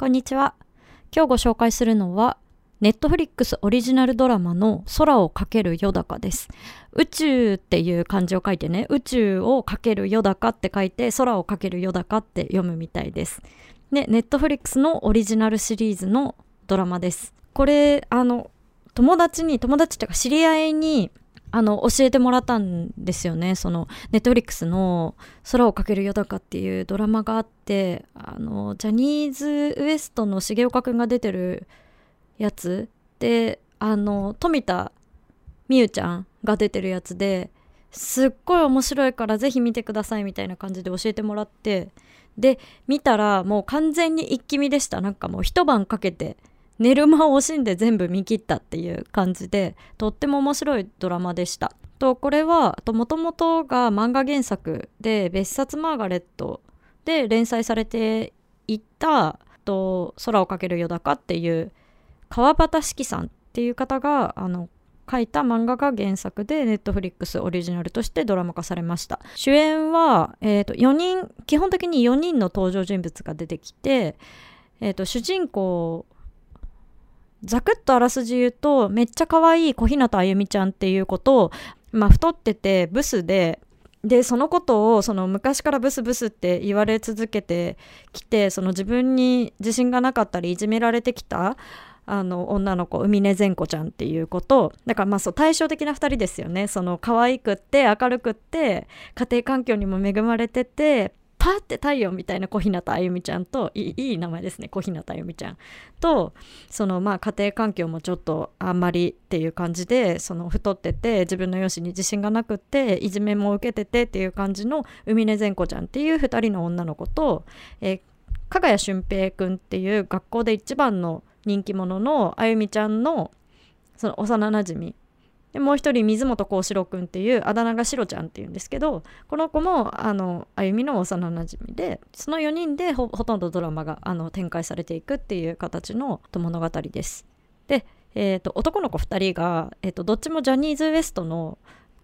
こんにちは。今日ご紹介するのは、ネットフリックスオリジナルドラマの空をかけるよだかです。宇宙っていう漢字を書いてね、宇宙をかけるよだかって書いて、空をかけるよだかって読むみたいです。で、ネットフリックスのオリジナルシリーズのドラマです。これ、あの、友達に、友達っていうか知り合いにあの、教えてもらったんですよね。その、ネットフリックスの空をかけるよだかっていうドラマがあって、あの、ジャニーズ WEST の重岡くんが出てるやつで、あの、富田美優ちゃんが出てるやつで、すっごい面白いからぜひ見てくださいみたいな感じで教えてもらって、で、見たらもう完全に一気見でした。なんかもう一晩かけて、寝る間を惜しんで全部見切ったっていう感じでとっても面白いドラマでした。とこれはもともとが漫画原作で「別冊マーガレット」で連載されていたと「空をかけるよだか」っていう川端四季さんっていう方があの書いた漫画が原作でネットフリックスオリジナルとしてドラマ化されました主演は、えーと、4人基本的に4人の登場人物が出てきて、えーと主人公ざくっとあらすじ言うとめっちゃ可愛い小日向あゆみちゃんっていう子と、まあ、太っててブスででそのことをその昔からブスブスって言われ続けてきてその自分に自信がなかったりいじめられてきたあの女の子海根善子ちゃんっていう子と。だからまあそう対照的な2人ですよね。その可愛くって明るくって家庭環境にも恵まれててパーって太陽みたいな小日向あゆみちゃんといい名前ですね小日向あゆみちゃん。とそのまあ家庭環境もちょっとあんまりっていう感じでその太ってて自分の容姿に自信がなくっていじめも受けててっていう感じの海根善子ちゃんっていう2人の女の子と、えー、加賀谷俊平くんっていう学校で一番の人気者のあゆみちゃんのその幼なじみでもう一人水本幸四郎君っていうあだ名がシロちゃんっていうんですけどこの子もあの歩みの幼なじみでその4人でほとんどドラマがあの展開されていくっていう形の物語です。で、えーと、男の子2人が、えーと、どっちもジャニーズ WEST の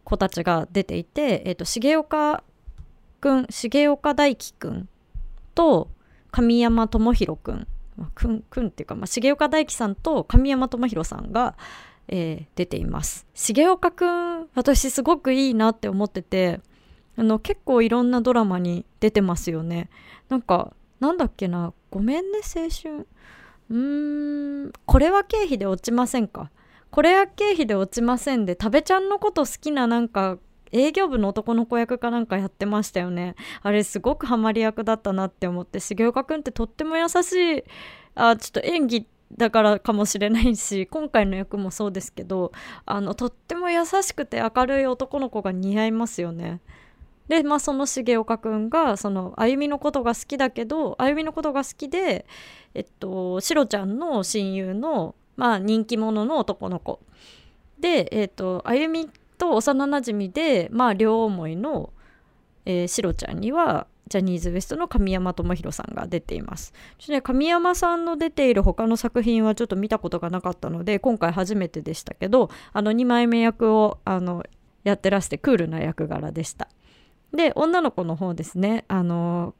子たちが出ていて、えーと、重岡君重岡大輝君と神山智弘君くんくんっていうか、まあ、重岡大輝さんと神山智弘さんがえー、出ています。重岡くん私すごくいいなって思っててあの結構いろんなドラマに出てますよね。なんかなんだっけなごめんね青春。うーんこれは経費で落ちませんか？これは経費で落ちませんで食べちゃんのこと好きななんか営業部の男の子役かなんかやってましたよね。あれすごくハマり役だったなって思って重岡くんってとっても優しいあちょっと演技だからかもしれないし 今回の役もそうですけどあのとっても優しくて明るい男の子が似合いますよね。でまあその重岡くんがその歩みのことが好きだけど歩みのことが好きでえっとシロちゃんの親友のまあ人気者の男の子でえっと歩みと幼なじみでまあ両思いの、えー、シロちゃんにはジャニーズ WEST の神山智弘さんが出ています。ね、神山さんの出ている他の作品はちょっと見たことがなかったので今回初めてでしたけどあの2枚目役をあのやってらしてクールな役柄でした。で女の子の方ですねあの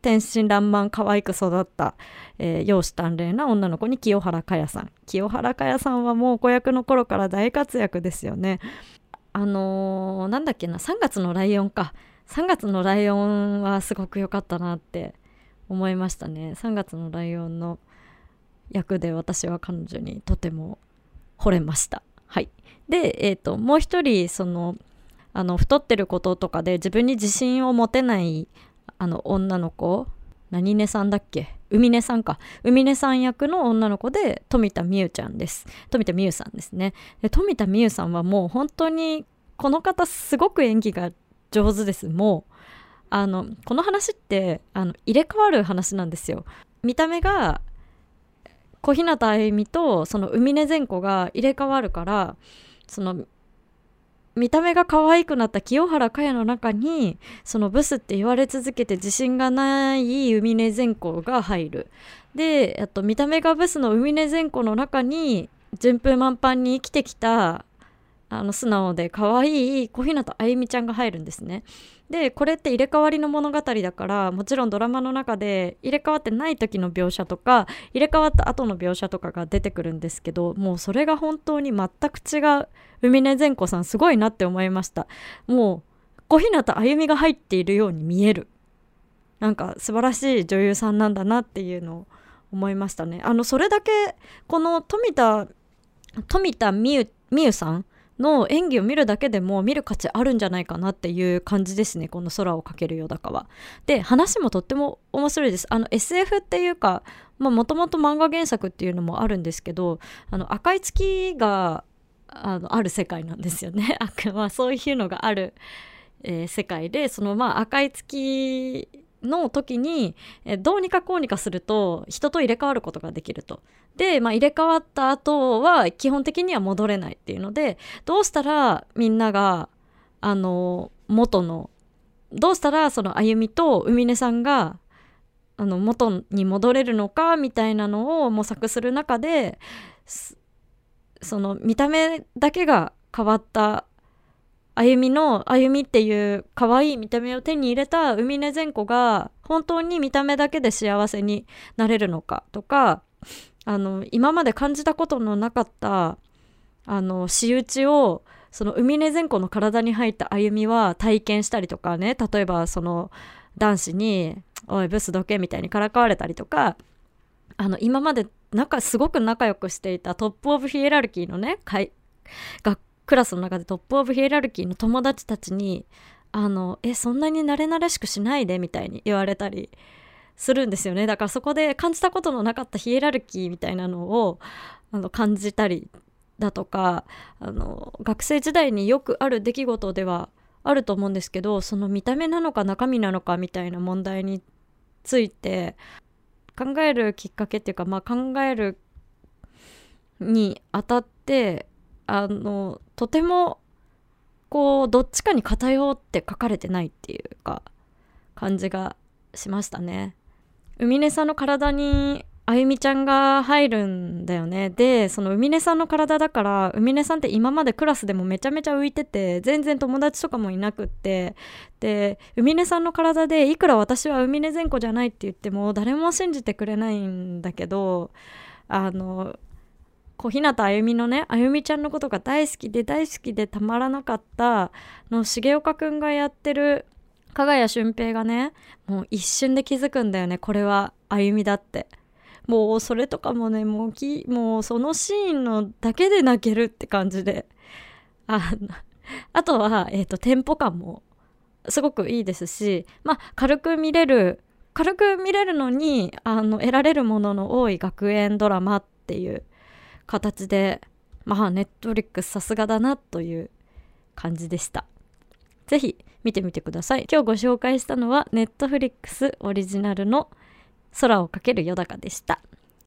天真爛漫可愛く育った、えー、容姿端麗な女の子に清原果耶さん清原果耶さんはもう子役の頃から大活躍ですよねあのー、なんだっけな3月のライオンか3月のライオンはすごく良かったなって思いましたね。3月のライオンの役で私は彼女にとても惚れました。はい。でえっ、ー、ともう一人そのあの太ってることとかで自分に自信を持てないあの女の子何根さんだっけ？海根さんか。海根さん役の女の子で富田美優ちゃんです。富田美優さんですね。で富田美優さんはもう本当にこの方すごく演技が上手です。もうあのこの話ってあの入れ替わる話なんですよ。見た目が小日向あゆみとその海根善子が入れ替わるからその見た目が可愛くなった清原果耶の中にそのブスって言われ続けて自信がない海根善子が入る。であと見た目がブスの海根善子の中に順風満帆に生きてきたあの素直で可愛い小日向あゆみちゃんが入るんですね。でこれって入れ替わりの物語だからもちろんドラマの中で入れ替わってない時の描写とか入れ替わった後の描写とかが出てくるんですけどもうそれが本当に全く違う海根善子さんすごいなって思いました。もう小日向あゆみが入っているように見える。なんか素晴らしい女優さんなんだなっていうのを思いましたね。あのそれだけこの富田富田美優さんの演技を見るだけでも見る価値あるんじゃないかなっていう感じですねこの「空をかけるよだかは。で話もとっても面白いです。あの SF っていうかもともと漫画原作っていうのもあるんですけどあの赤い月があのある世界なんですよね。まあ、そういうのがある、えー、世界でそのまあ赤い月の時に、どうにかこうにかすると人と入れ替わることができると。で、まあ、入れ替わった後は基本的には戻れないっていうのでどうしたらみんながあの元のどうしたらその歩みと海音さんがあの元に戻れるのかみたいなのを模索する中でその見た目だけが変わった歩みの歩みっていう可愛い見た目を手に入れた海根善子が本当に見た目だけで幸せになれるのかとかあの今まで感じたことのなかったあの仕打ちをその海根善子の体に入った歩みは体験したりとかね例えばその男子に「おいブスどけ」みたいにからかわれたりとかあの今まで仲すごく仲良くしていたトップ・オブ・ヒエラルキーのね学クラスの中でトップオブヒエラルキーの友達たちにあのえそんなに慣れ慣れしくしないでみたいに言われたりするんですよね。だからそこで感じたことのなかったヒエラルキーみたいなのをあの感じたりだとかあの学生時代によくある出来事ではあると思うんですけどその見た目なのか中身なのかみたいな問題について考えるきっかけっていうか、まあ、考えるにあたってあのとてもこうどっちかに偏って書かれてないっていうか感じがしましたね。海根さんの体にあゆみちゃんが入るんだよねでその海根さんの体だから海根さんって今までクラスでもめちゃめちゃ浮いてて全然友達とかもいなくってで海根さんの体でいくら私は海根善子じゃないって言っても誰も信じてくれないんだけどあの小日向あゆみのねあゆみちゃんのことが大好きで大好きでたまらなかったの重岡くんがやってる加賀谷俊平がねもう一瞬で気づくんだよね。これはあゆみだって。もうそれとかもねもうきもうそのシーンのだけで泣けるって感じで。ああとは、えーと、テンポ感もすごくいいですしまあ軽く見れる軽く見れるのにあの得られるものの多い学園ドラマっていう形でまあネットリックスさすがだなという感じでした。是非見てみてください。今日ご紹介したのはネットフリックスオリジナルの空をかけるよだかでした。